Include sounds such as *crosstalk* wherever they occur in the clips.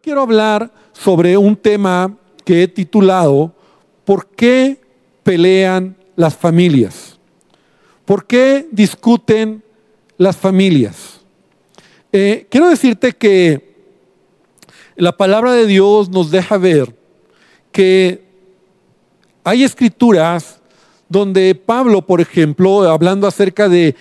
Quiero hablar sobre un tema que he titulado ¿Por qué pelean las familias? ¿Por qué discuten las familias? Eh, quiero decirte que la palabra de Dios nos deja ver que hay escrituras donde Pablo, por ejemplo, hablando acerca de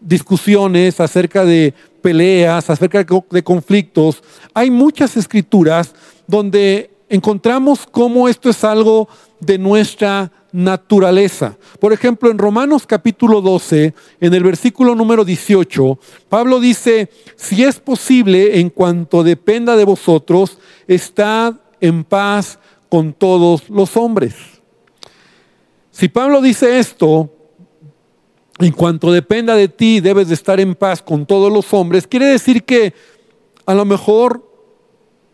discusiones, acerca de peleas, acerca de conflictos, hay muchas escrituras donde encontramos cómo esto es algo de nuestra naturaleza. Por ejemplo, en Romanos capítulo 12, en el versículo número 18, Pablo dice, si es posible, en cuanto dependa de vosotros, estad en paz con todos los hombres. Si Pablo dice esto, en cuanto dependa de ti, debes de estar en paz con todos los hombres. Quiere decir que a lo mejor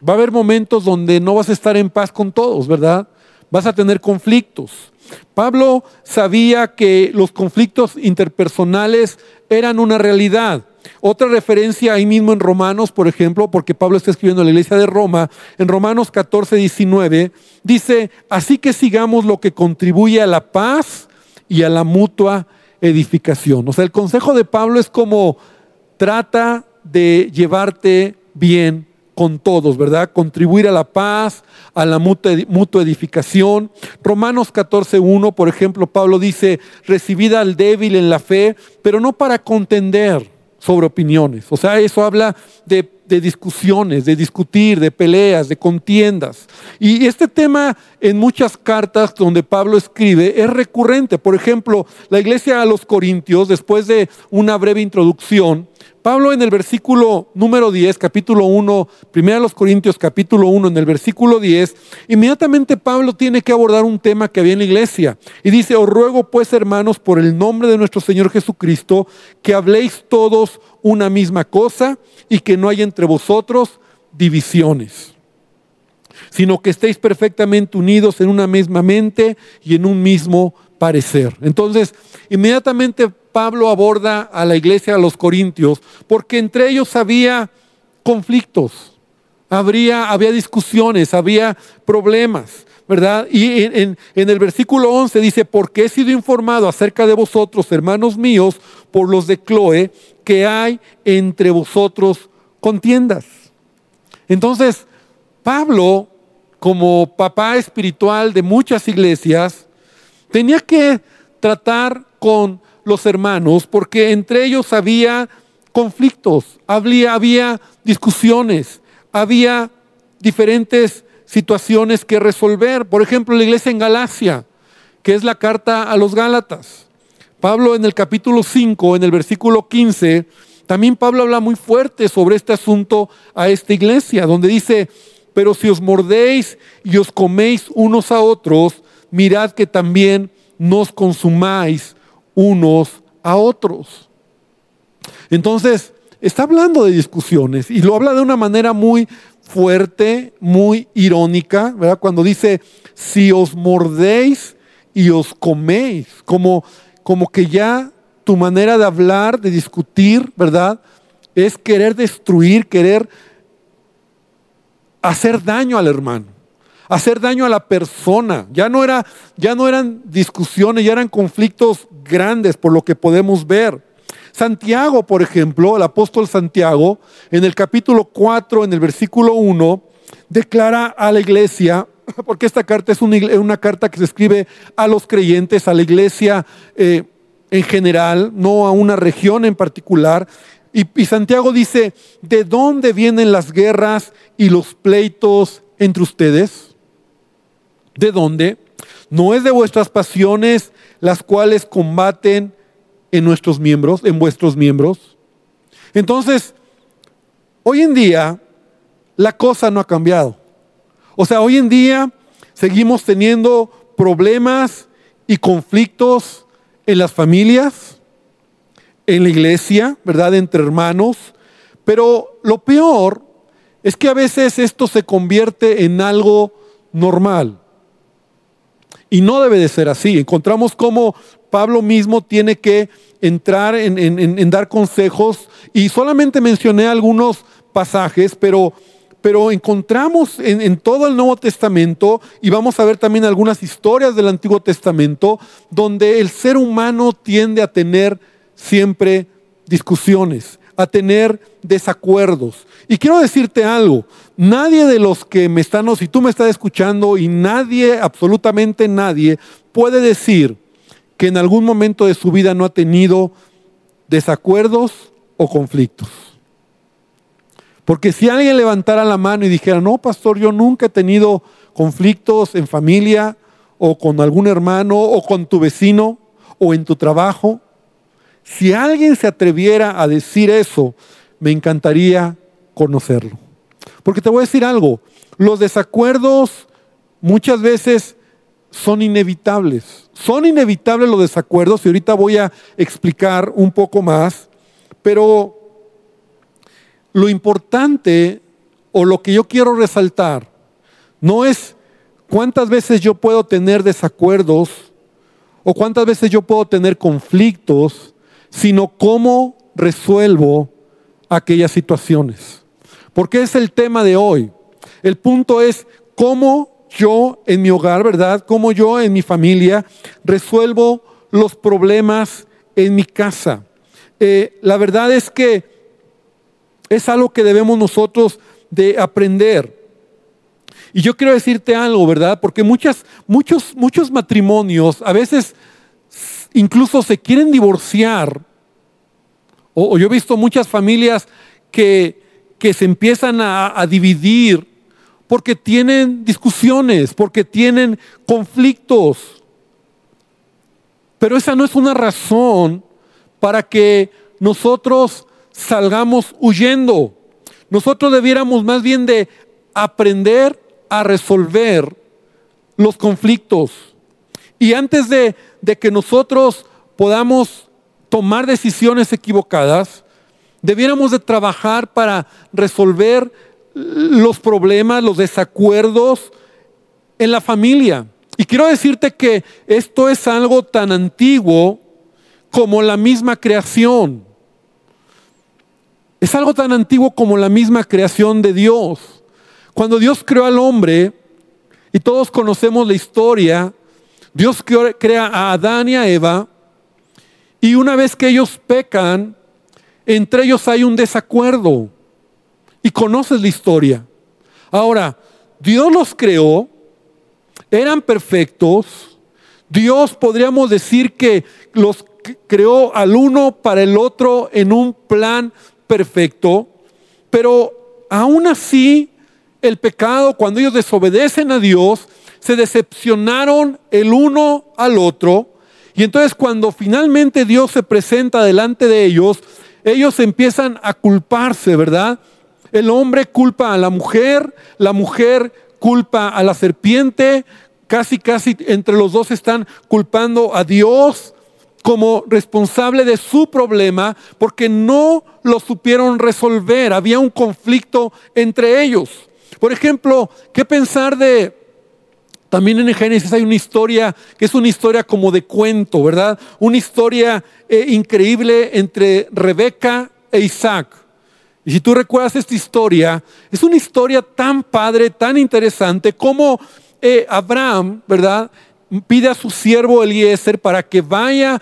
va a haber momentos donde no vas a estar en paz con todos, ¿verdad? Vas a tener conflictos. Pablo sabía que los conflictos interpersonales eran una realidad. Otra referencia ahí mismo en Romanos, por ejemplo, porque Pablo está escribiendo a la iglesia de Roma, en Romanos 14, 19, dice, así que sigamos lo que contribuye a la paz y a la mutua edificación. O sea, el consejo de Pablo es como trata de llevarte bien con todos, ¿verdad? Contribuir a la paz, a la mutua edificación. Romanos 14.1, por ejemplo, Pablo dice, recibida al débil en la fe, pero no para contender sobre opiniones. O sea, eso habla de de discusiones, de discutir, de peleas, de contiendas. Y este tema en muchas cartas donde Pablo escribe es recurrente. Por ejemplo, la iglesia a los Corintios, después de una breve introducción, Pablo en el versículo número 10, capítulo 1, primero a los Corintios capítulo 1, en el versículo 10, inmediatamente Pablo tiene que abordar un tema que había en la iglesia. Y dice, os ruego pues hermanos por el nombre de nuestro Señor Jesucristo, que habléis todos una misma cosa y que no hay entre vosotros divisiones, sino que estéis perfectamente unidos en una misma mente y en un mismo parecer. Entonces, inmediatamente Pablo aborda a la iglesia, a los corintios, porque entre ellos había conflictos, habría, había discusiones, había problemas, ¿verdad? Y en, en, el versículo 11 dice, porque he sido informado acerca de vosotros, hermanos míos, por los de Chloe, que hay entre vosotros contiendas. Entonces, Pablo, como papá espiritual de muchas iglesias, tenía que tratar con los hermanos, porque entre ellos había conflictos, había, discusiones, había diferentes situaciones que resolver. Por ejemplo, la iglesia en Galacia, que es la carta a los Gálatas. Pablo en el capítulo 5, en el versículo 15, también Pablo habla muy fuerte sobre este asunto a esta iglesia, donde dice, pero si os mordéis y os coméis unos a otros, mirad que también nos consumáis unos a otros. Entonces, está hablando de discusiones y lo habla de una manera muy fuerte, muy irónica, ¿verdad? Cuando dice, si os mordéis y os coméis, como, como que ya tu manera de hablar, de discutir, ¿verdad? Es querer destruir, querer hacer daño al hermano hacer daño a la persona. Ya no, era, ya no eran discusiones, ya eran conflictos grandes por lo que podemos ver. Santiago, por ejemplo, el apóstol Santiago, en el capítulo 4, en el versículo 1, declara a la iglesia, *laughs* porque esta carta es una, carta que se escribe a los creyentes, a la iglesia eh, en general, no a una región en particular. Y, y Santiago dice, ¿de dónde vienen las guerras y los pleitos entre ustedes? ¿De dónde? No es de vuestras pasiones las cuales combaten en nuestros miembros, en vuestros miembros. Entonces, hoy en día la cosa no ha cambiado. O sea, hoy en día seguimos teniendo problemas y conflictos en las familias, en la iglesia, ¿verdad? Entre hermanos. Pero lo peor es que a veces esto se convierte en algo normal. Y no debe de ser así. Encontramos cómo Pablo mismo tiene que entrar en, dar consejos y solamente mencioné algunos pasajes, pero pero encontramos en, todo el Nuevo Testamento, y vamos a ver también algunas historias del Antiguo Testamento, donde el ser humano tiende a tener siempre discusiones, a tener desacuerdos. Y quiero decirte algo, nadie de los que me están, o si tú me estás escuchando, y nadie, absolutamente nadie, puede decir que en algún momento de su vida no ha tenido desacuerdos o conflictos. Porque si alguien levantara la mano y dijera, no, pastor, yo nunca he tenido conflictos en familia o con algún hermano o con tu vecino o en tu trabajo, si alguien se atreviera a decir eso, me encantaría conocerlo. Porque te voy a decir algo, los desacuerdos muchas veces son inevitables. Son inevitables los desacuerdos y ahorita voy a explicar un poco más, pero lo importante o lo que yo quiero resaltar no es cuántas veces yo puedo tener desacuerdos o cuántas veces yo puedo tener conflictos, sino cómo resuelvo aquellas situaciones. Porque es el tema de hoy. El punto es cómo yo en mi hogar, ¿verdad? Cómo yo en mi familia resuelvo los problemas en mi casa. Eh, la verdad es que es algo que debemos nosotros de aprender. Y yo quiero decirte algo, ¿verdad? Porque muchas, muchos, muchos matrimonios a veces incluso se quieren divorciar. O, yo he visto muchas familias que, que se empiezan a, a dividir porque tienen discusiones, porque tienen conflictos. Pero esa no es una razón para que nosotros salgamos huyendo. Nosotros debiéramos más bien de aprender a resolver los conflictos. Y antes de, que nosotros podamos tomar decisiones equivocadas, debiéramos de trabajar para resolver los problemas, los desacuerdos en la familia. Y quiero decirte que esto es algo tan antiguo como la misma creación. Es algo tan antiguo como la misma creación de Dios. Cuando Dios creó al hombre, y todos conocemos la historia, Dios crea a Adán y a Eva, y una vez que ellos pecan, entre ellos hay un desacuerdo. Y conoces la historia. Ahora, Dios los creó, eran perfectos, Dios podríamos decir que los creó al uno para el otro en un plan perfecto, pero aún así el pecado, cuando ellos desobedecen a Dios, se decepcionaron el uno al otro. Y entonces cuando finalmente Dios se presenta delante de ellos, ellos empiezan a culparse, ¿verdad? El hombre culpa a la mujer, la mujer culpa a la serpiente, casi, casi entre los dos están culpando a Dios como responsable de su problema porque no lo supieron resolver. Había un conflicto entre ellos. Por ejemplo, ¿qué pensar de... También en Génesis hay una historia que es una historia como de cuento, ¿verdad? Una historia eh, increíble entre Rebeca e Isaac. Y si tú recuerdas esta historia, es una historia tan padre, tan interesante, como eh, Abraham, ¿verdad? pide a su siervo Eliezer para que vaya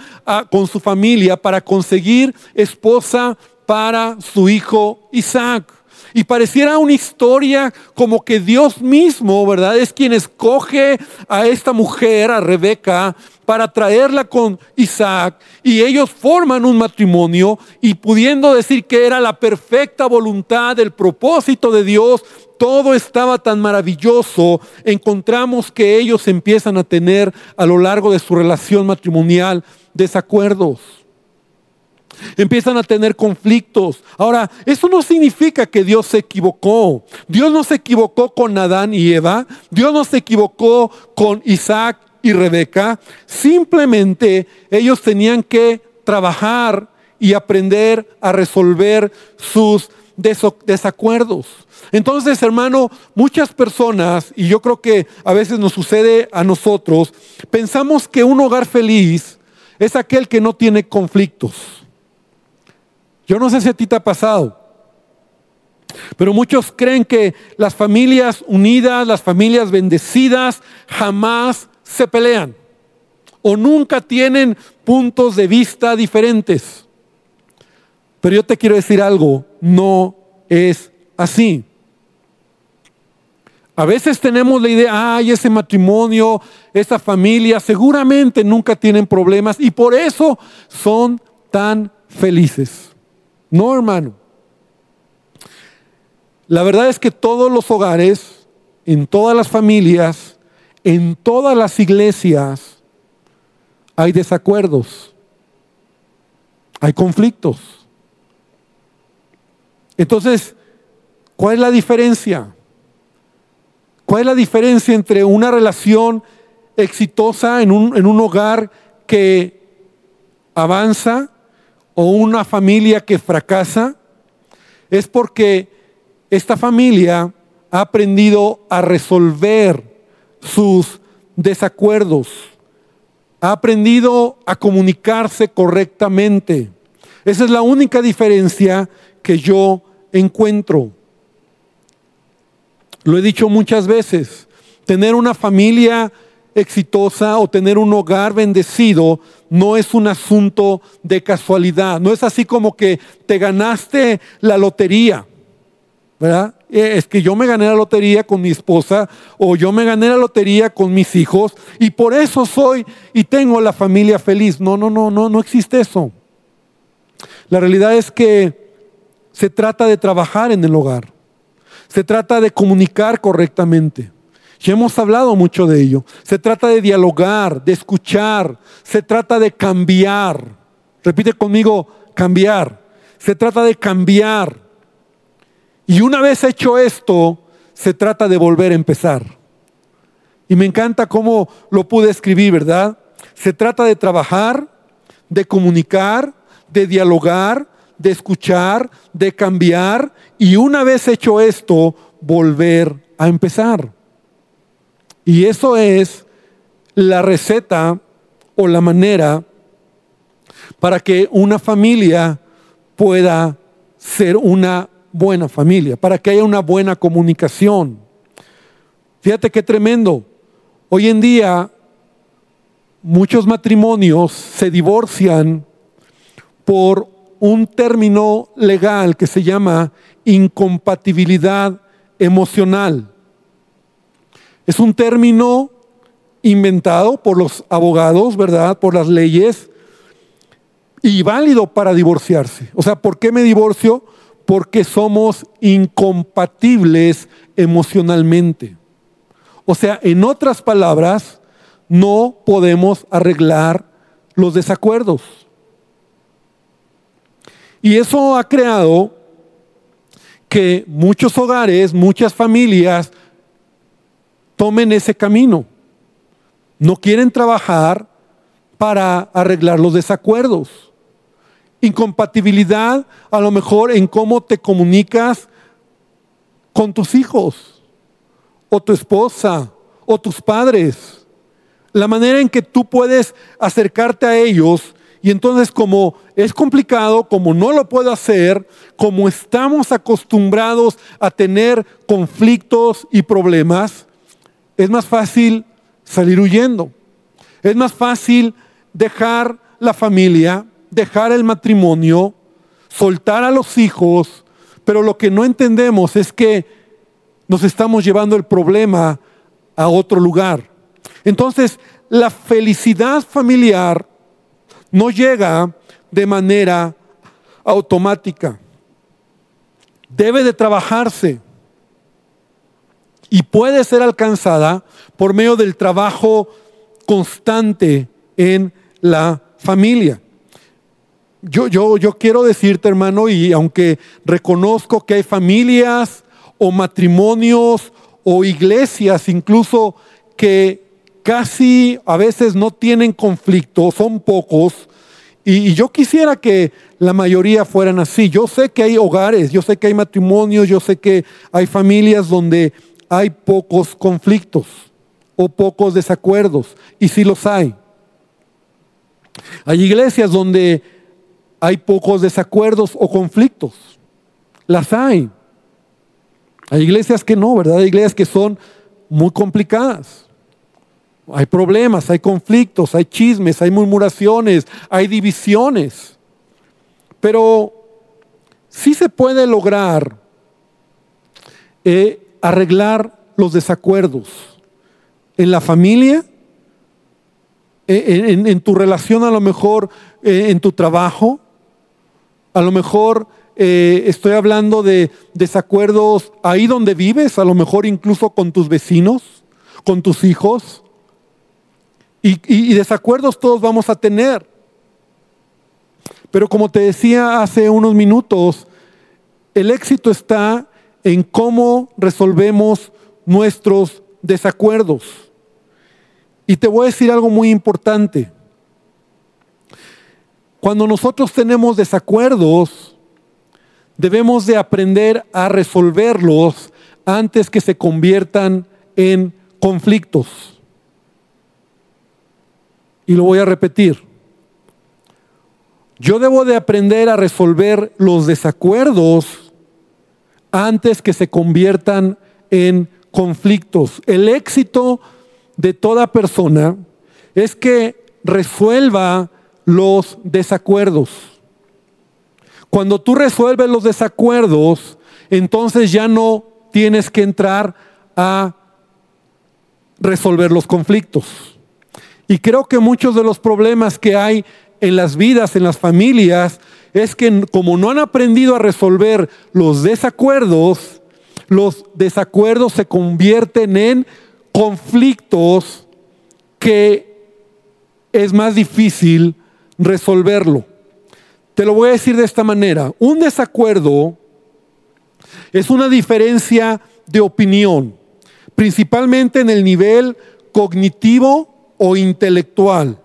con su familia para conseguir esposa para su hijo Isaac. Y pareciera una historia como que Dios mismo, ¿verdad? Es quien escoge a esta mujer, a Rebeca, para traerla con Isaac. Y ellos forman un matrimonio y pudiendo decir que era la perfecta voluntad, del propósito de Dios, todo estaba tan maravilloso, encontramos que ellos empiezan a tener a lo largo de su relación matrimonial desacuerdos. Empiezan a tener conflictos. Ahora, eso no significa que Dios se equivocó. Dios no se equivocó con Adán y Eva. Dios no se equivocó con Isaac y Rebeca. Simplemente ellos tenían que trabajar y aprender a resolver sus desacuerdos. Entonces, hermano, muchas personas, y yo creo que a veces nos sucede a nosotros, pensamos que un hogar feliz es aquel que no tiene conflictos. Yo no sé si a ti te ha pasado. Pero muchos creen que las familias unidas, las familias bendecidas, jamás se pelean o nunca tienen puntos de vista diferentes. Pero yo te quiero decir algo, no es así. A veces tenemos la idea, ay, ese matrimonio, esa familia, seguramente nunca tienen problemas y por eso son tan felices. No, hermano. La verdad es que todos los hogares, en todas las familias, en todas las iglesias, hay desacuerdos, hay conflictos. Entonces, ¿cuál es la diferencia? ¿Cuál es la diferencia entre una relación exitosa en un, en un hogar que avanza o una familia que fracasa? Es porque esta familia ha aprendido a resolver sus desacuerdos, ha aprendido a comunicarse correctamente. Esa es la única diferencia que yo encuentro. Lo he dicho muchas veces, tener una familia exitosa o tener un hogar bendecido no es un asunto de casualidad, no es así como que te ganaste la lotería, ¿verdad? Eh, es que yo me gané la lotería con mi esposa o yo me gané la lotería con mis hijos y por eso soy y tengo la familia feliz. No, no, no, no, no existe eso. La realidad es que se trata de trabajar en el hogar. Se trata de comunicar correctamente. Ya hemos hablado mucho de ello. Se trata de dialogar, de escuchar. Se trata de cambiar. Repite conmigo, cambiar. Se trata de cambiar. Y una vez hecho esto, se trata de volver a empezar. Y me encanta cómo lo pude escribir, ¿verdad? Se trata de trabajar, de comunicar, de dialogar, de escuchar, de cambiar y una vez hecho esto, volver a empezar. Y eso es la receta o la manera para que una familia pueda ser una buena familia, para que haya una buena comunicación. Fíjate qué tremendo. Hoy en día muchos matrimonios se divorcian por un término legal que se llama incompatibilidad emocional. Es un término inventado por los abogados, ¿verdad? Por las leyes y válido para divorciarse. O sea, ¿por qué me divorcio? Porque somos incompatibles emocionalmente. O sea, en otras palabras, no podemos arreglar los desacuerdos. Y eso ha creado que muchos hogares, muchas familias tomen ese camino. No quieren trabajar para arreglar los desacuerdos. Incompatibilidad a lo mejor en cómo te comunicas con tus hijos o tu esposa o tus padres. La manera en que tú puedes acercarte a ellos y entonces como es complicado, como no lo puedo hacer, como estamos acostumbrados a tener conflictos y problemas, es más fácil salir huyendo. Es más fácil dejar la familia, dejar el matrimonio, soltar a los hijos, pero lo que no entendemos es que nos estamos llevando el problema a otro lugar. Entonces, la felicidad familiar no llega de manera automática. Debe de trabajarse y puede ser alcanzada por medio del trabajo constante en la familia. Yo, yo, yo quiero decirte, hermano, y aunque reconozco que hay familias o matrimonios o iglesias incluso que casi a veces no tienen conflicto, son pocos, y, yo quisiera que la mayoría fueran así. Yo sé que hay hogares, yo sé que hay matrimonios, yo sé que hay familias donde hay pocos conflictos o pocos desacuerdos, y sí los hay. Hay iglesias donde hay pocos desacuerdos o conflictos, las hay. Hay iglesias que no, ¿verdad? Hay iglesias que son muy complicadas. Hay problemas, hay conflictos, hay chismes, hay murmuraciones, hay divisiones. Pero sí se puede lograr eh, arreglar los desacuerdos en la familia, en, tu relación a lo mejor eh, en tu trabajo, a lo mejor eh, estoy hablando de desacuerdos ahí donde vives, a lo mejor incluso con tus vecinos, con tus hijos. y desacuerdos todos vamos a tener. Pero como te decía hace unos minutos, el éxito está en cómo resolvemos nuestros desacuerdos. Y te voy a decir algo muy importante. Cuando nosotros tenemos desacuerdos, debemos de aprender a resolverlos antes que se conviertan en conflictos. Y lo voy a repetir. Yo debo de aprender a resolver los desacuerdos antes que se conviertan en conflictos. El éxito de toda persona es que resuelva los desacuerdos. Cuando tú resuelves los desacuerdos, entonces ya no tienes que entrar a resolver los conflictos. Y creo que muchos de los problemas que hay en las vidas, en las familias, es que como no han aprendido a resolver los desacuerdos, los desacuerdos se convierten en conflictos que es más difícil resolverlo. Te lo voy a decir de esta manera. Un desacuerdo es una diferencia de opinión, principalmente en el nivel cognitivo o intelectual.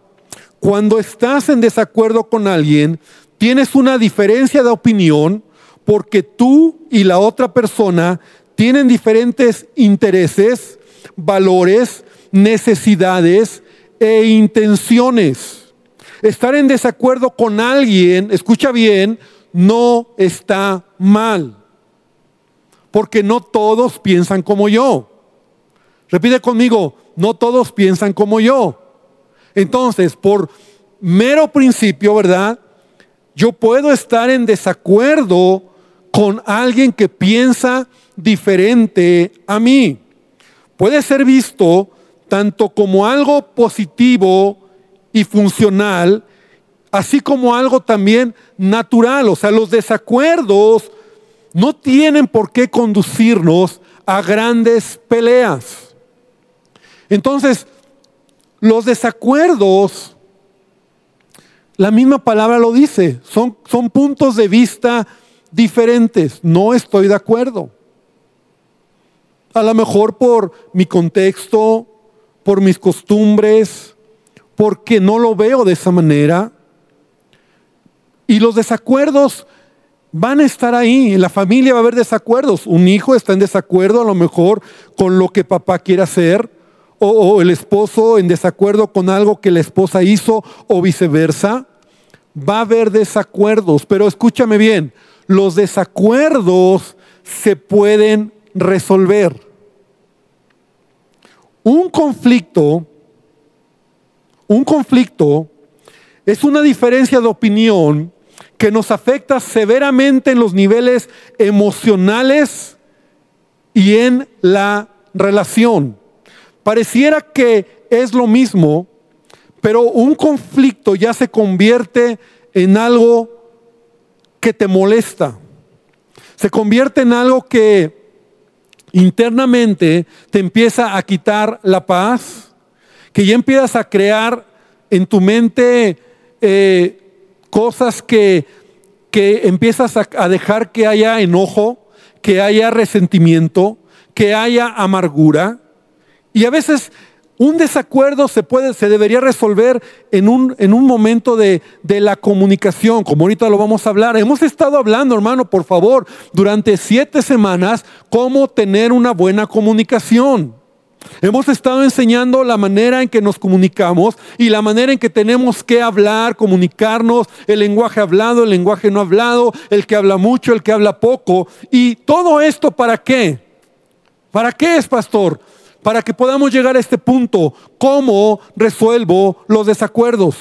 Cuando estás en desacuerdo con alguien, tienes una diferencia de opinión porque tú y la otra persona tienen diferentes intereses, valores, necesidades e intenciones. Estar en desacuerdo con alguien, escucha bien, no está mal. Porque no todos piensan como yo. Repite conmigo, no todos piensan como yo. Entonces, por mero principio, ¿verdad? Yo puedo estar en desacuerdo con alguien que piensa diferente a mí. Puede ser visto tanto como algo positivo y funcional, así como algo también natural. O sea, los desacuerdos no tienen por qué conducirnos a grandes peleas. Entonces, los desacuerdos, la misma palabra lo dice, son, son puntos de vista diferentes. No estoy de acuerdo. A lo mejor por mi contexto, por mis costumbres, porque no lo veo de esa manera. Y los desacuerdos van a estar ahí. En la familia va a haber desacuerdos. Un hijo está en desacuerdo a lo mejor con lo que papá quiere hacer o, el esposo en desacuerdo con algo que la esposa hizo o viceversa. Va a haber desacuerdos, pero escúchame bien, los desacuerdos se pueden resolver. Un conflicto, un conflicto es una diferencia de opinión que nos afecta severamente en los niveles emocionales y en la relación. Pareciera que es lo mismo, pero un conflicto ya se convierte en algo que te molesta. Se convierte en algo que internamente te empieza a quitar la paz, que ya empiezas a crear en tu mente eh, cosas que, que empiezas a, a dejar que haya enojo, que haya resentimiento, que haya amargura. Y a veces un desacuerdo se puede, se debería resolver en un, en un momento de, de, la comunicación, como ahorita lo vamos a hablar. Hemos estado hablando, hermano, por favor, durante siete semanas, cómo tener una buena comunicación. Hemos estado enseñando la manera en que nos comunicamos y la manera en que tenemos que hablar, comunicarnos, el lenguaje hablado, el lenguaje no hablado, el que habla mucho, el que habla poco. ¿Y todo esto para qué? ¿Para qué es, pastor? Para que podamos llegar a este punto. ¿Cómo resuelvo los desacuerdos?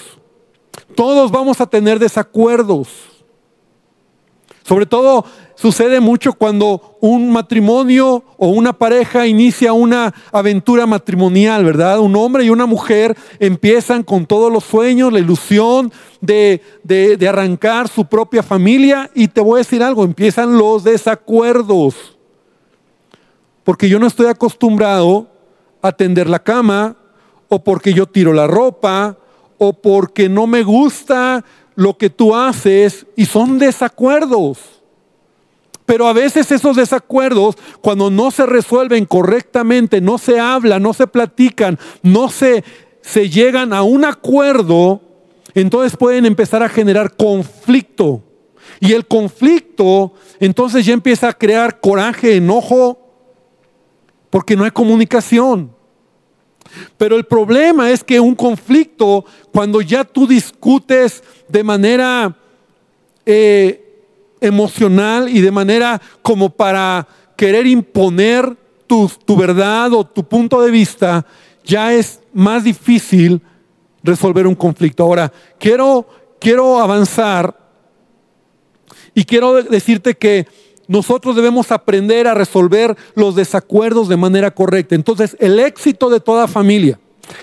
Todos vamos a tener desacuerdos. Sobre todo sucede mucho cuando un matrimonio o una pareja inicia una aventura matrimonial, ¿verdad? Un hombre y una mujer empiezan con todos los sueños, la ilusión de, de, arrancar su propia familia y te voy a decir algo, empiezan los desacuerdos. Porque yo no estoy acostumbrado a tender la cama o porque yo tiro la ropa o porque no me gusta lo que tú haces y son desacuerdos. Pero a veces esos desacuerdos, cuando no se resuelven correctamente, no se hablan, no se platican, no se, se llegan a un acuerdo, entonces pueden empezar a generar conflicto. Y el conflicto entonces ya empieza a crear coraje, enojo, porque no hay comunicación. Pero el problema es que un conflicto, cuando ya tú discutes de manera eh, emocional y de manera como para querer imponer tu, tu verdad o tu punto de vista, ya es más difícil resolver un conflicto. Ahora, quiero, quiero avanzar y quiero decirte que nosotros debemos aprender a resolver los desacuerdos de manera correcta. Entonces, el éxito de toda familia,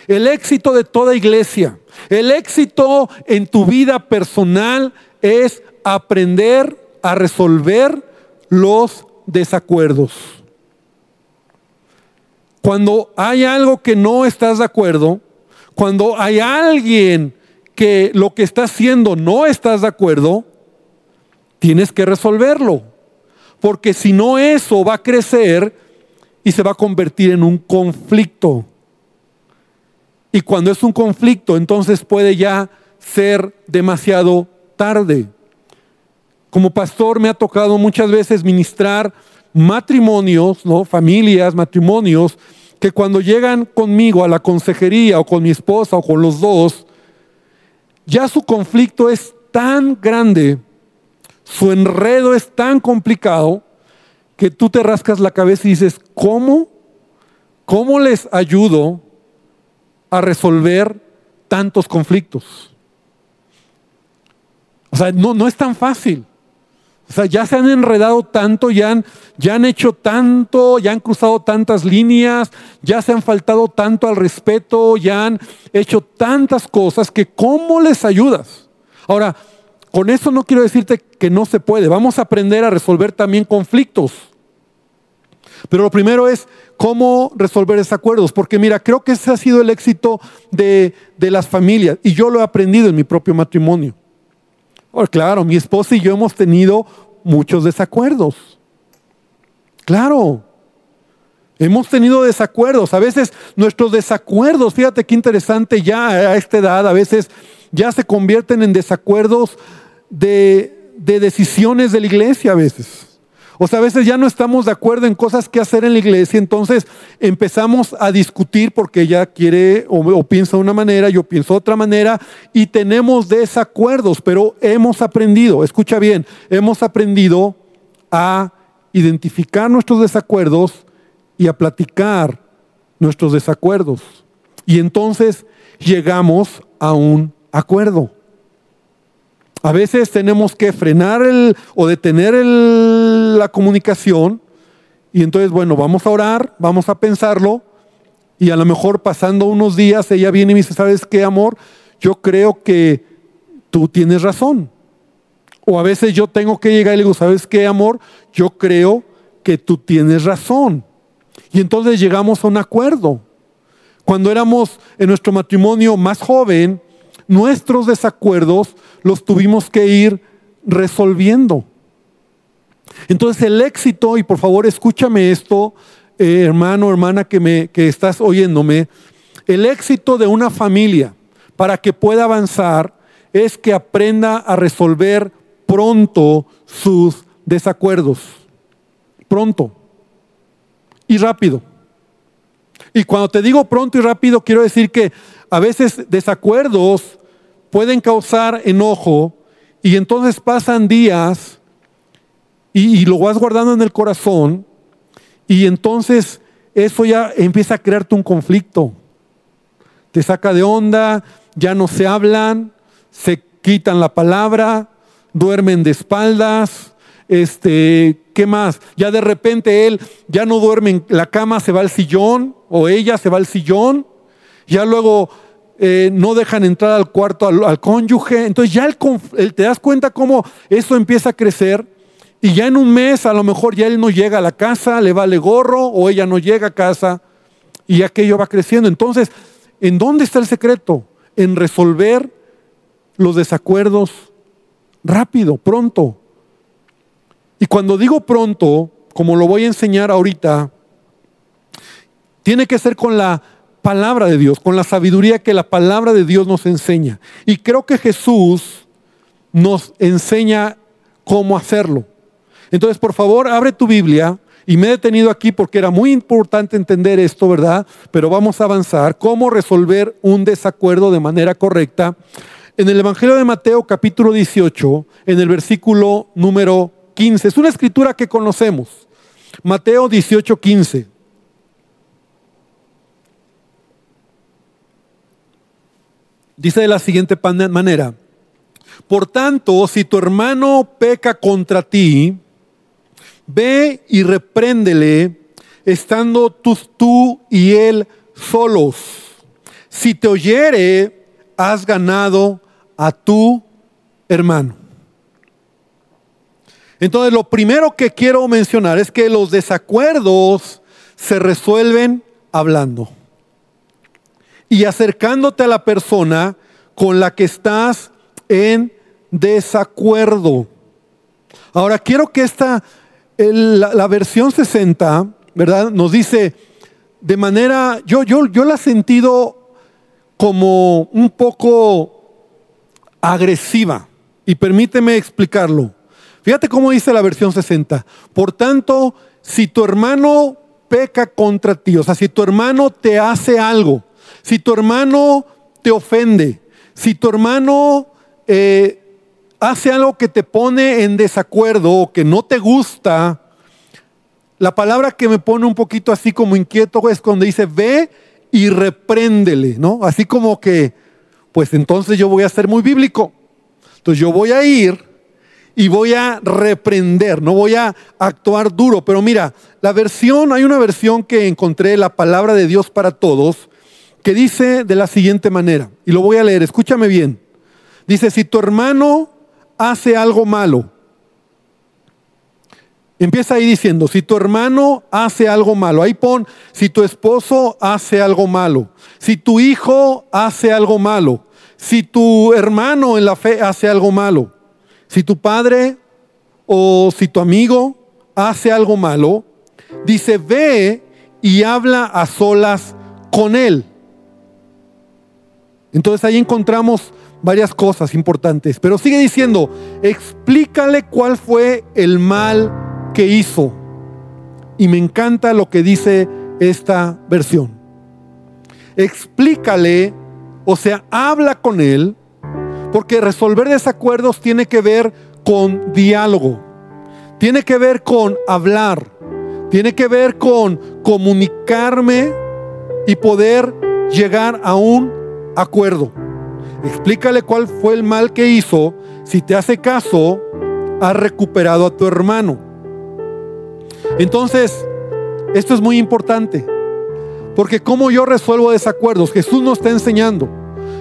el éxito de toda iglesia, el éxito en tu vida personal es aprender a resolver los desacuerdos. Cuando hay algo que no estás de acuerdo, cuando hay alguien que lo que está haciendo no estás de acuerdo, tienes que resolverlo. Porque si no eso va a crecer y se va a convertir en un conflicto. Y cuando es un conflicto, entonces puede ya ser demasiado tarde. Como pastor me ha tocado muchas veces ministrar matrimonios, ¿no? familias, matrimonios, que cuando llegan conmigo a la consejería o con mi esposa o con los dos, ya su conflicto es tan grande su enredo es tan complicado que tú te rascas la cabeza y dices, ¿cómo? ¿Cómo les ayudo a resolver tantos conflictos? O sea, no, no es tan fácil. O sea, ya se han enredado tanto, ya han, ya han hecho tanto, ya han cruzado tantas líneas, ya se han faltado tanto al respeto, ya han hecho tantas cosas que ¿cómo les ayudas? Ahora, con eso no quiero decirte que no se puede. Vamos a aprender a resolver también conflictos. Pero lo primero es cómo resolver desacuerdos. Porque mira, creo que ese ha sido el éxito de, las familias. Y yo lo he aprendido en mi propio matrimonio. Claro, mi esposa y yo hemos tenido muchos desacuerdos. Claro. Hemos tenido desacuerdos. A veces nuestros desacuerdos, fíjate qué interesante ya a esta edad, a veces ya se convierten en desacuerdos de, decisiones de la iglesia a veces. O sea, a veces ya no estamos de acuerdo en cosas que hacer en la iglesia, entonces empezamos a discutir porque ella quiere o, o, piensa de una manera, yo pienso de otra manera, y tenemos desacuerdos, pero hemos aprendido, escucha bien, hemos aprendido a identificar nuestros desacuerdos y a platicar nuestros desacuerdos. Y entonces llegamos a un acuerdo. A veces tenemos que frenar el, o detener la comunicación y entonces, bueno, vamos a orar, vamos a pensarlo y a lo mejor pasando unos días ella viene y me dice, ¿sabes qué, amor? Yo creo que tú tienes razón. O a veces yo tengo que llegar y le digo, ¿sabes qué, amor? Yo creo que tú tienes razón. Y entonces llegamos a un acuerdo. Cuando éramos en nuestro matrimonio más joven, nuestros desacuerdos los tuvimos que ir resolviendo. Entonces el éxito, y por favor escúchame esto, eh, hermano, hermana que, me, que estás oyéndome, el éxito de una familia para que pueda avanzar es que aprenda a resolver pronto sus desacuerdos. Pronto y rápido. Y cuando te digo pronto y rápido, quiero decir que a veces desacuerdos pueden causar enojo y entonces pasan días y, lo vas guardando en el corazón Y entonces eso ya empieza a crearte un conflicto. Te saca de onda, ya no se hablan, se quitan la palabra, duermen de espaldas, este, ¿qué más? Ya de repente él ya no duerme en la cama, se va al sillón, o ella se va al sillón, ya luego eh, no dejan entrar al cuarto al, cónyuge, entonces ya te das cuenta cómo eso empieza a crecer y ya en un mes a lo mejor ya él no llega a la casa, le vale gorro o ella no llega a casa y aquello va creciendo. Entonces, ¿en dónde está el secreto? En resolver los desacuerdos rápido, pronto. Y cuando digo pronto, como lo voy a enseñar ahorita, tiene que ser con la palabra de Dios, con la sabiduría que la palabra de Dios nos enseña. Y creo que Jesús nos enseña cómo hacerlo. Entonces, por favor, abre tu Biblia y me he detenido aquí porque era muy importante entender esto, ¿verdad? Pero vamos a avanzar. ¿Cómo resolver un desacuerdo de manera correcta? En el Evangelio de Mateo capítulo 18, en el versículo número 15. Es una escritura que conocemos. Mateo 18, 15. Dice de la siguiente manera, por tanto, si tu hermano peca contra ti, Ve y repréndele estando tú, tú y él solos. Si te oyere, has ganado a tu hermano. Entonces, lo primero que quiero mencionar es que los desacuerdos se resuelven hablando y acercándote a la persona con la que estás en desacuerdo. Ahora, quiero que esta la, versión 60, ¿verdad? Nos dice de manera, yo, yo, yo la he sentido como un poco agresiva. Y permíteme explicarlo. Fíjate cómo dice la versión 60. Por tanto, si tu hermano peca contra ti, o sea, si tu hermano te hace algo, si tu hermano te ofende, si tu hermano eh, hace algo que te pone en desacuerdo o que no te gusta, la palabra que me pone un poquito así como inquieto es cuando dice ve y repréndele, ¿no? Así como que, pues entonces yo voy a ser muy bíblico. Entonces yo voy a ir y voy a reprender, no voy a actuar duro. Pero mira, la versión, hay una versión que encontré, la palabra de Dios para todos, que dice de la siguiente manera, y lo voy a leer, escúchame bien. Dice, si tu hermano hace algo malo, empieza ahí diciendo, si tu hermano hace algo malo, ahí pon, si tu esposo hace algo malo, si tu hijo hace algo malo, si tu hermano en la fe hace algo malo, si tu padre o si tu amigo hace algo malo, dice, ve y habla a solas con él. Entonces ahí encontramos varias cosas importantes, pero sigue diciendo, explícale cuál fue el mal que hizo. Y me encanta lo que dice esta versión. Explícale, o sea, habla con él, porque resolver desacuerdos tiene que ver con diálogo, tiene que ver con hablar, tiene que ver con comunicarme y poder llegar a un acuerdo. Explícale cuál fue el mal que hizo. Si te hace caso, has recuperado a tu hermano. Entonces, esto es muy importante. Porque como yo resuelvo desacuerdos, Jesús nos está enseñando.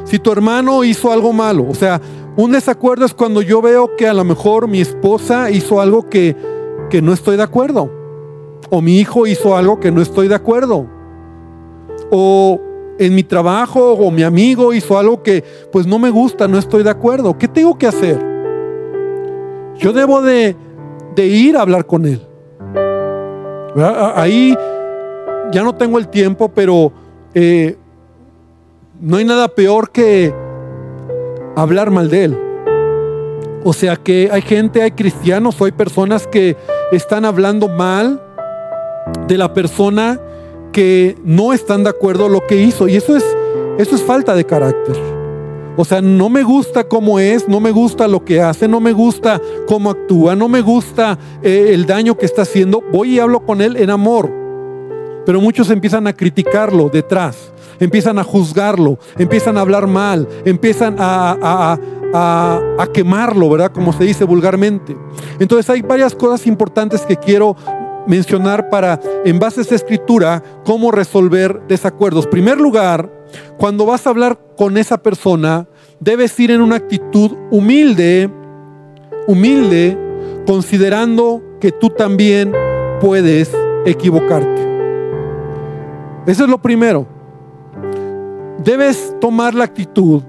Si tu hermano hizo algo malo, o sea, un desacuerdo es cuando yo veo que a lo mejor mi esposa hizo algo que, que no estoy de acuerdo. O mi hijo hizo algo que no estoy de acuerdo. O en mi trabajo o mi amigo hizo algo que pues no me gusta, no estoy de acuerdo. ¿Qué tengo que hacer? Yo debo de, ir a hablar con él. Ahí ya no tengo el tiempo, pero eh, no hay nada peor que hablar mal de él. O sea que hay gente, hay cristianos, hay personas que están hablando mal de la persona no están de acuerdo lo que hizo. Y eso es, eso es falta de carácter. O sea, no me gusta cómo es, no me gusta lo que hace, no me gusta cómo actúa, no me gusta eh, el daño que está haciendo. Voy y hablo con él en amor. Pero muchos empiezan a criticarlo detrás, empiezan a juzgarlo, empiezan a hablar mal, empiezan a, a, quemarlo, ¿verdad? Como se dice vulgarmente. Entonces hay varias cosas importantes que quiero mencionar para, en base a escritura, cómo resolver desacuerdos. En primer lugar, cuando vas a hablar con esa persona, debes ir en una actitud humilde, humilde, considerando que tú también puedes equivocarte. Eso es lo primero. Debes tomar la actitud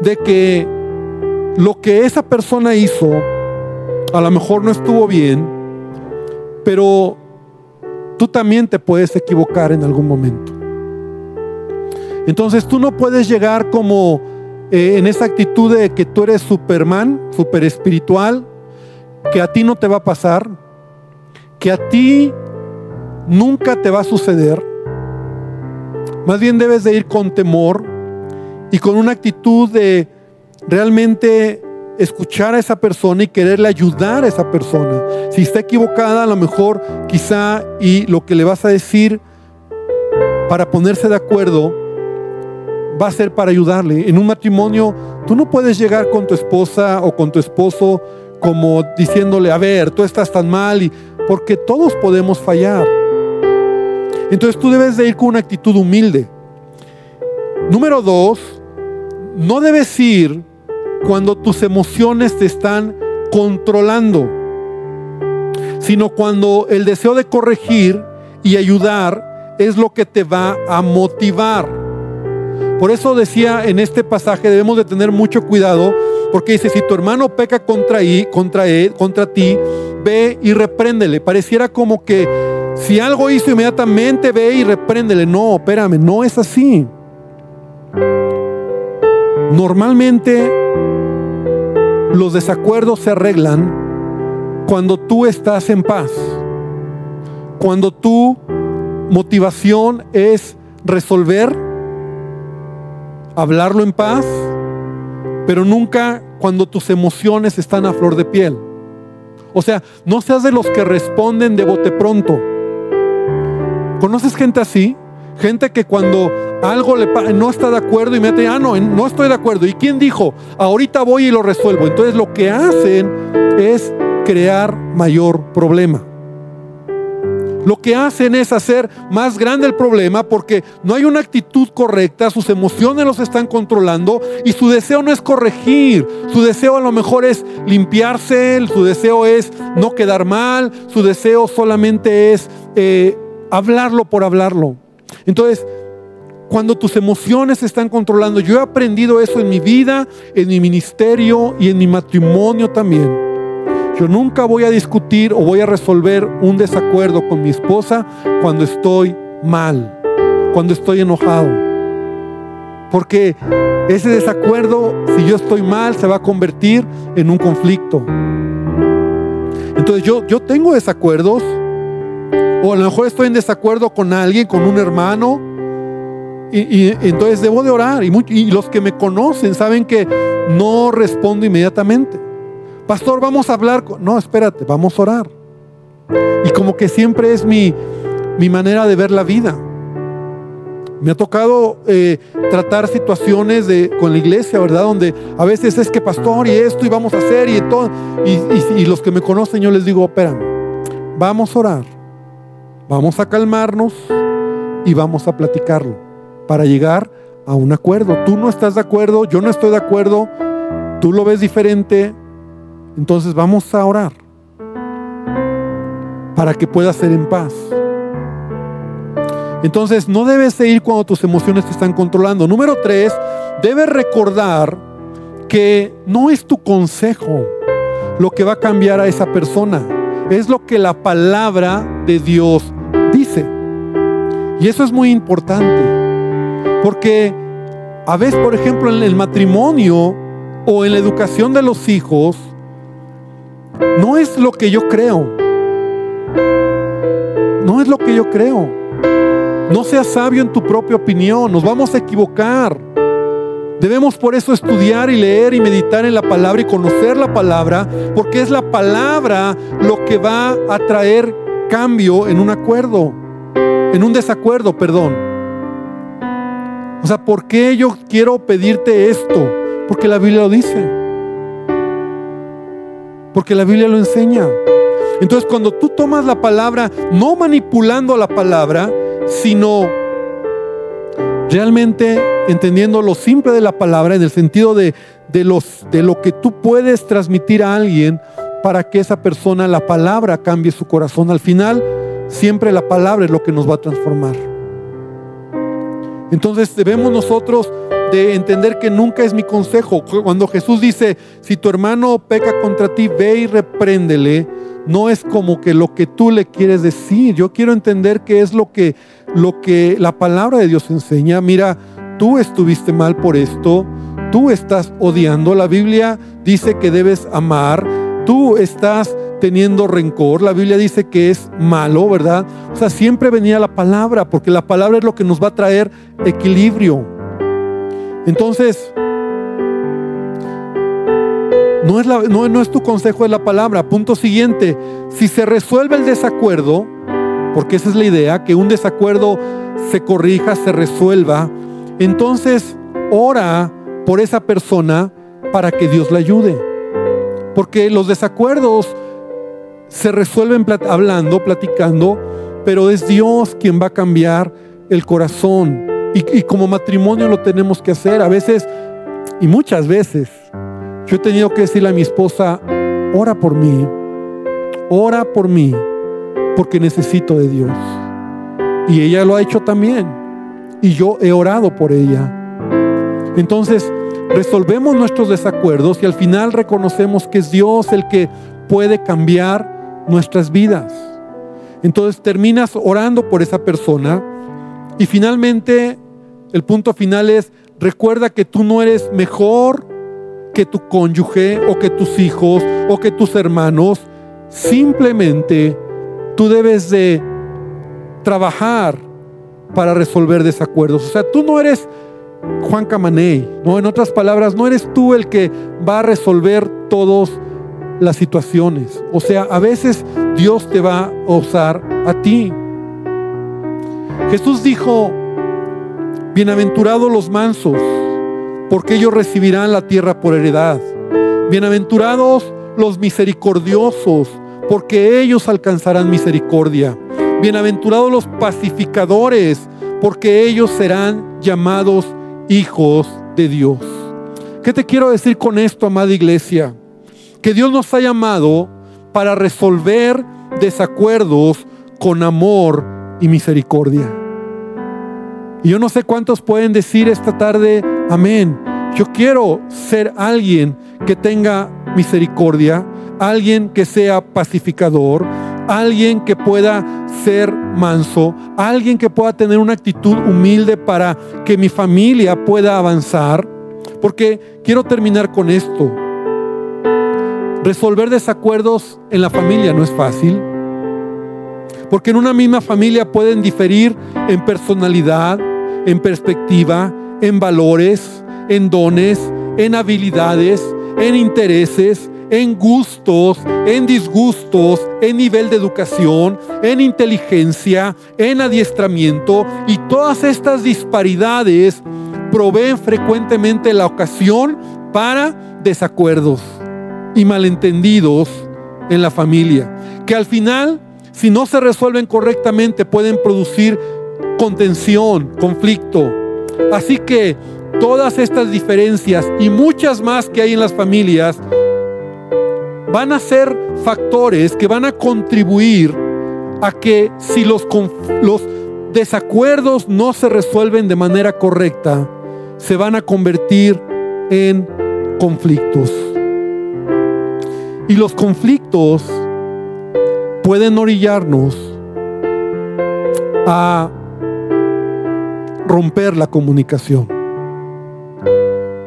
de que lo que esa persona hizo a lo mejor no estuvo bien, pero tú también te puedes equivocar en algún momento. Entonces tú no puedes llegar como eh, en esa actitud de que tú eres Superman, super espiritual, que a ti no te va a pasar, que a ti nunca te va a suceder. Más bien debes de ir con temor y con una actitud de realmente escuchar a esa persona y quererle ayudar a esa persona. Si está equivocada, a lo mejor quizá y lo que le vas a decir para ponerse de acuerdo va a ser para ayudarle. En un matrimonio, tú no puedes llegar con tu esposa o con tu esposo como diciéndole, a ver, tú estás tan mal, y, porque todos podemos fallar. Entonces tú debes de ir con una actitud humilde. Número dos, no debes ir cuando tus emociones te están controlando, sino cuando el deseo de corregir y ayudar es lo que te va a motivar. Por eso decía en este pasaje debemos de tener mucho cuidado porque dice, si tu hermano peca contra, contra, él, contra ti, ve y repréndele. Pareciera como que si algo hizo inmediatamente, ve y repréndele. No, espérame, no es así. Normalmente los desacuerdos se arreglan cuando tú estás en paz. Cuando tu motivación es resolver hablarlo en paz, pero nunca cuando tus emociones están a flor de piel. O sea, no seas de los que responden de bote pronto. ¿Conoces gente así? Gente que cuando algo le no está de acuerdo y mete, ah, no, no estoy de acuerdo. ¿Y quién dijo? Ahorita voy y lo resuelvo. Entonces lo que hacen es crear mayor problema lo que hacen es hacer más grande el problema porque no hay una actitud correcta, sus emociones los están controlando y su deseo no es corregir, su deseo a lo mejor es limpiarse, su deseo es no quedar mal, su deseo solamente es eh, hablarlo por hablarlo. Entonces, cuando tus emociones se están controlando, yo he aprendido eso en mi vida, en mi ministerio y en mi matrimonio también. Yo nunca voy a discutir o voy a resolver un desacuerdo con mi esposa cuando estoy mal, cuando estoy enojado. Porque ese desacuerdo, si yo estoy mal, se va a convertir en un conflicto. Entonces yo, yo tengo desacuerdos, o a lo mejor estoy en desacuerdo con alguien, con un hermano, y, entonces debo de orar. y los que me conocen saben que no respondo inmediatamente. Pastor, vamos a hablar. No, espérate, vamos a orar. Y como que siempre es mi, mi manera de ver la vida. Me ha tocado eh, tratar situaciones de, con la iglesia, ¿verdad? Donde a veces es que pastor y esto y vamos a hacer y todo. Y, los que me conocen yo les digo, espérame, vamos a orar, vamos a calmarnos y vamos a platicarlo para llegar a un acuerdo. Tú no estás de acuerdo, yo no estoy de acuerdo, tú lo ves diferente, entonces vamos a orar para que puedas ser en paz. Entonces no debes ir cuando tus emociones te están controlando. Número tres, debes recordar que no es tu consejo lo que va a cambiar a esa persona. Es lo que la palabra de Dios. Y eso es muy importante. Porque a veces, por ejemplo, en el matrimonio o en la educación de los hijos, no es lo que yo creo. No es lo que yo creo. No seas sabio en tu propia opinión. Nos vamos a equivocar. Debemos por eso estudiar y leer y meditar en la palabra y conocer la palabra, porque es la palabra lo que va a traer cambio en un acuerdo, en un desacuerdo, perdón. O sea, ¿por qué yo quiero pedirte esto? Porque la Biblia lo dice. Porque la Biblia lo enseña. Entonces, cuando tú tomas la palabra, no manipulando la palabra, sino realmente entendiendo lo simple de la palabra en el sentido de, los, de lo que tú puedes transmitir a alguien para que esa persona, la palabra, cambie su corazón. Al final, siempre la palabra es lo que nos va a transformar. Entonces debemos nosotros de entender que nunca es mi consejo. Cuando Jesús dice, si tu hermano peca contra ti, ve y repréndele, no es como que lo que tú le quieres decir. Yo quiero entender que es lo que, lo que la palabra de Dios enseña. Mira, tú estuviste mal por esto, tú estás odiando. La Biblia dice que debes amar, tú estás teniendo rencor. La Biblia dice que es malo, ¿verdad? O sea, siempre venía la palabra, porque la palabra es lo que nos va a traer equilibrio. Entonces, no es, no, es tu consejo, es la palabra. Punto siguiente, si se resuelve el desacuerdo, porque esa es la idea, que un desacuerdo se corrija, se resuelva, entonces ora por esa persona para que Dios la ayude. Porque los desacuerdos se resuelven hablando, platicando, pero es Dios quien va a cambiar el corazón. Y, y, como matrimonio lo tenemos que hacer. A veces, y muchas veces, yo he tenido que decirle a mi esposa, ora por mí, ora por mí, porque necesito de Dios. Y ella lo ha hecho también. Y yo he orado por ella. Entonces, resolvemos nuestros desacuerdos y al final reconocemos que es Dios el que puede cambiar nuestras vidas. Entonces terminas orando por esa persona y finalmente el punto final es, recuerda que tú no eres mejor que tu cónyuge o que tus hijos o que tus hermanos. Simplemente tú debes de trabajar para resolver desacuerdos. O sea, tú no eres Juan Camaney, ¿no? En otras palabras, no eres tú el que va a resolver todos las situaciones. O sea, a veces Dios te va a usar a ti. Jesús dijo, bienaventurados los mansos, porque ellos recibirán la tierra por heredad. Bienaventurados los misericordiosos, porque ellos alcanzarán misericordia. Bienaventurados los pacificadores, porque ellos serán llamados hijos de Dios. ¿Qué te quiero decir con esto, amada iglesia? Que Dios nos ha llamado para resolver desacuerdos con amor y misericordia. Y yo no sé cuántos pueden decir esta tarde, amén. Yo quiero ser alguien que tenga misericordia, alguien que sea pacificador, alguien que pueda ser manso, alguien que pueda tener una actitud humilde para que mi familia pueda avanzar. Porque quiero terminar con esto. Resolver desacuerdos en la familia no es fácil, porque en una misma familia pueden diferir en personalidad, en perspectiva, en valores, en dones, en habilidades, en intereses, en gustos, en disgustos, en nivel de educación, en inteligencia, en adiestramiento y todas estas disparidades proveen frecuentemente la ocasión para desacuerdos y malentendidos en la familia, que al final, si no se resuelven correctamente, pueden producir contención, conflicto. Así que todas estas diferencias y muchas más que hay en las familias van a ser factores que van a contribuir a que si los, los desacuerdos no se resuelven de manera correcta, se van a convertir en conflictos. Y los conflictos pueden orillarnos a romper la comunicación.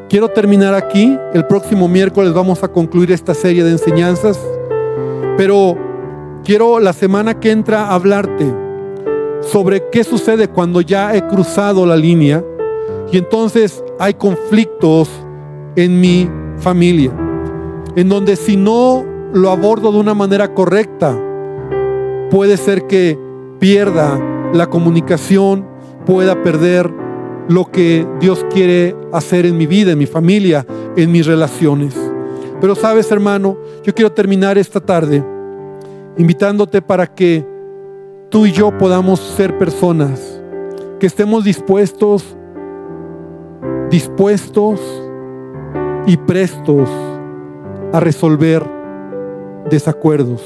Quiero terminar aquí. El próximo miércoles vamos a concluir esta serie de enseñanzas. Pero quiero la semana que entra hablarte sobre qué sucede cuando ya he cruzado la línea Y entonces hay conflictos en mi familia, en donde si no lo abordo de una manera correcta, puede ser que pierda la comunicación, pueda perder lo que Dios quiere hacer en mi vida, en mi familia, en mis relaciones. Pero sabes, hermano, yo quiero terminar esta tarde invitándote para que tú y yo podamos ser personas que estemos dispuestos, dispuestos y prestos a resolver desacuerdos.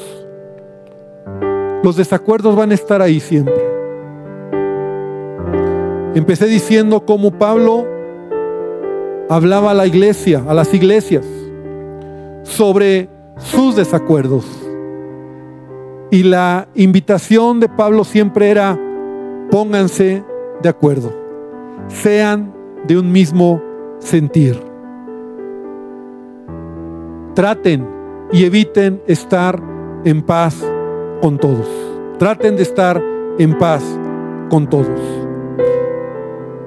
Los desacuerdos van a estar ahí siempre. Empecé diciendo cómo Pablo hablaba a la iglesia, a las iglesias, sobre sus desacuerdos. Y la invitación de Pablo siempre era, pónganse de acuerdo, sean de un mismo sentir. Traten y eviten estar en paz con todos. Traten de estar en paz con todos.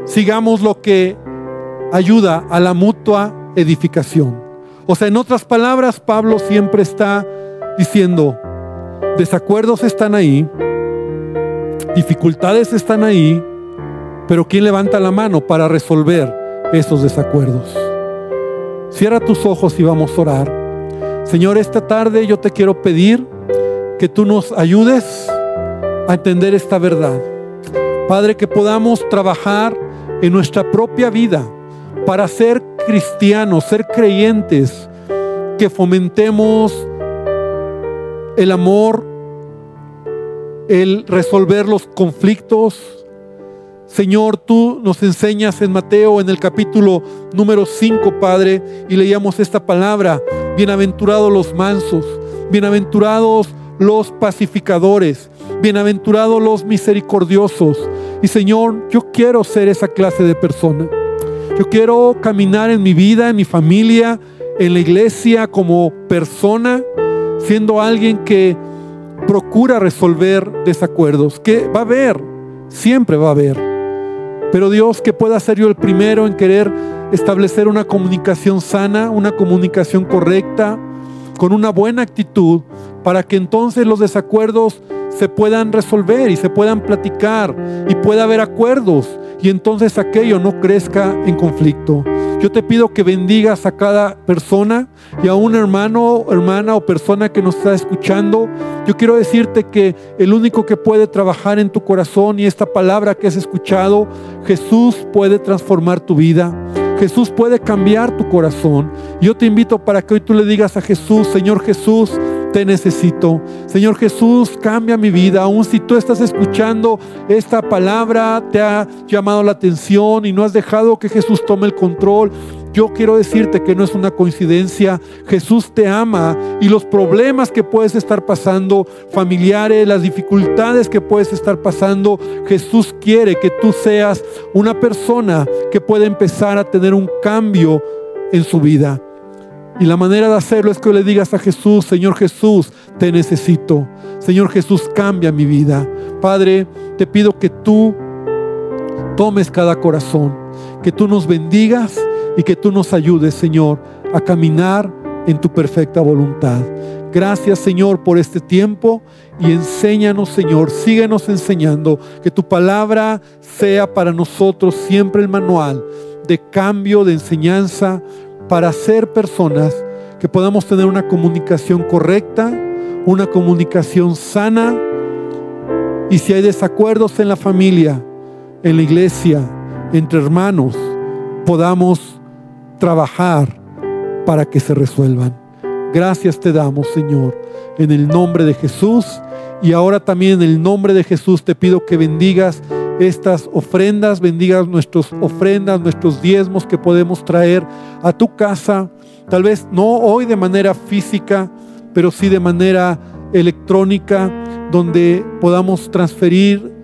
Sigamos lo que ayuda a la mutua edificación. O sea, en otras palabras, Pablo siempre está diciendo, desacuerdos están ahí, dificultades están ahí, pero ¿quién levanta la mano para resolver esos desacuerdos? Cierra tus ojos y vamos a orar. Señor, esta tarde yo te quiero pedir que tú nos ayudes a entender esta verdad. Padre, que podamos trabajar en nuestra propia vida para ser cristianos, ser creyentes, que fomentemos el amor, el resolver los conflictos. Señor, tú nos enseñas en Mateo en el capítulo número 5, Padre, y leíamos esta palabra, bienaventurados los mansos, bienaventurados los pacificadores, bienaventurados los misericordiosos. Y Señor, yo quiero ser esa clase de persona. Yo quiero caminar en mi vida, en mi familia, en la iglesia como persona, siendo alguien que procura resolver desacuerdos, que va a haber, siempre va a haber. Pero Dios, que pueda ser yo el primero en querer establecer una comunicación sana, una comunicación correcta, con una buena actitud, para que entonces los desacuerdos se puedan resolver y se puedan platicar y pueda haber acuerdos y entonces aquello no crezca en conflicto. Yo te pido que bendigas a cada persona y a un hermano, hermana o persona que nos está escuchando. Yo quiero decirte que el único que puede trabajar en tu corazón y esta palabra que has escuchado, Jesús puede transformar tu vida. Jesús puede cambiar tu corazón. Yo te invito para que hoy tú le digas a Jesús, Señor Jesús, te necesito. Señor Jesús, cambia mi vida. Aún si tú estás escuchando esta palabra, te ha llamado la atención y no has dejado que Jesús tome el control. Yo quiero decirte que no es una coincidencia. Jesús te ama y los problemas que puedes estar pasando, familiares, las dificultades que puedes estar pasando, Jesús quiere que tú seas una persona que pueda empezar a tener un cambio en su vida. Y la manera de hacerlo es que le digas a Jesús, Señor Jesús, te necesito. Señor Jesús, cambia mi vida. Padre, te pido que tú tomes cada corazón, que tú nos bendigas y que tú nos ayudes, Señor, a caminar en tu perfecta voluntad. Gracias, Señor, por este tiempo y enséñanos, Señor, síguenos enseñando, que tu palabra sea para nosotros siempre el manual de cambio, de enseñanza, para ser personas que podamos tener una comunicación correcta, una comunicación sana. Y si hay desacuerdos en la familia, en la iglesia, entre hermanos, podamos trabajar para que se resuelvan. Gracias te damos, Señor, en el nombre de Jesús. Y ahora también en el nombre de Jesús te pido que bendigas estas ofrendas, bendigas nuestras ofrendas, nuestros diezmos que podemos traer a tu casa, tal vez no hoy de manera física, pero sí de manera electrónica, donde podamos transferir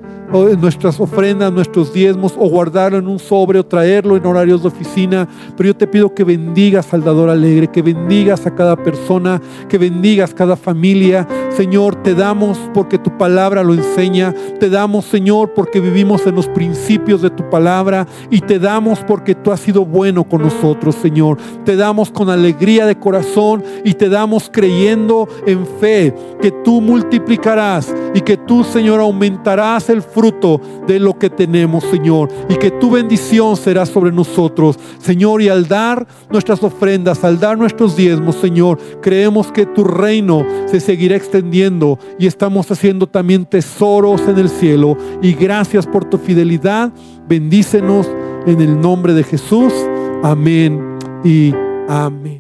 nuestras ofrendas, nuestros diezmos, o guardarlo en un sobre, o traerlo en horarios de oficina. Pero yo te pido que bendigas al dador alegre, que bendigas a cada persona, que bendigas cada familia. Señor, te damos porque tu palabra lo enseña. Te damos, Señor, porque vivimos en los principios de tu palabra. Y te damos porque tú has sido bueno con nosotros, Señor. Te damos con alegría de corazón y te damos creyendo en fe que tú multiplicarás y que tú, Señor, aumentarás el fruto de lo que tenemos, Señor. Y que tu bendición será sobre nosotros, Señor. Y al dar nuestras ofrendas, al dar nuestros diezmos, Señor, creemos que tu reino se seguirá extendiendo y estamos haciendo también tesoros en el cielo. Y gracias por tu fidelidad. Bendícenos en el nombre de Jesús. Amén y amén.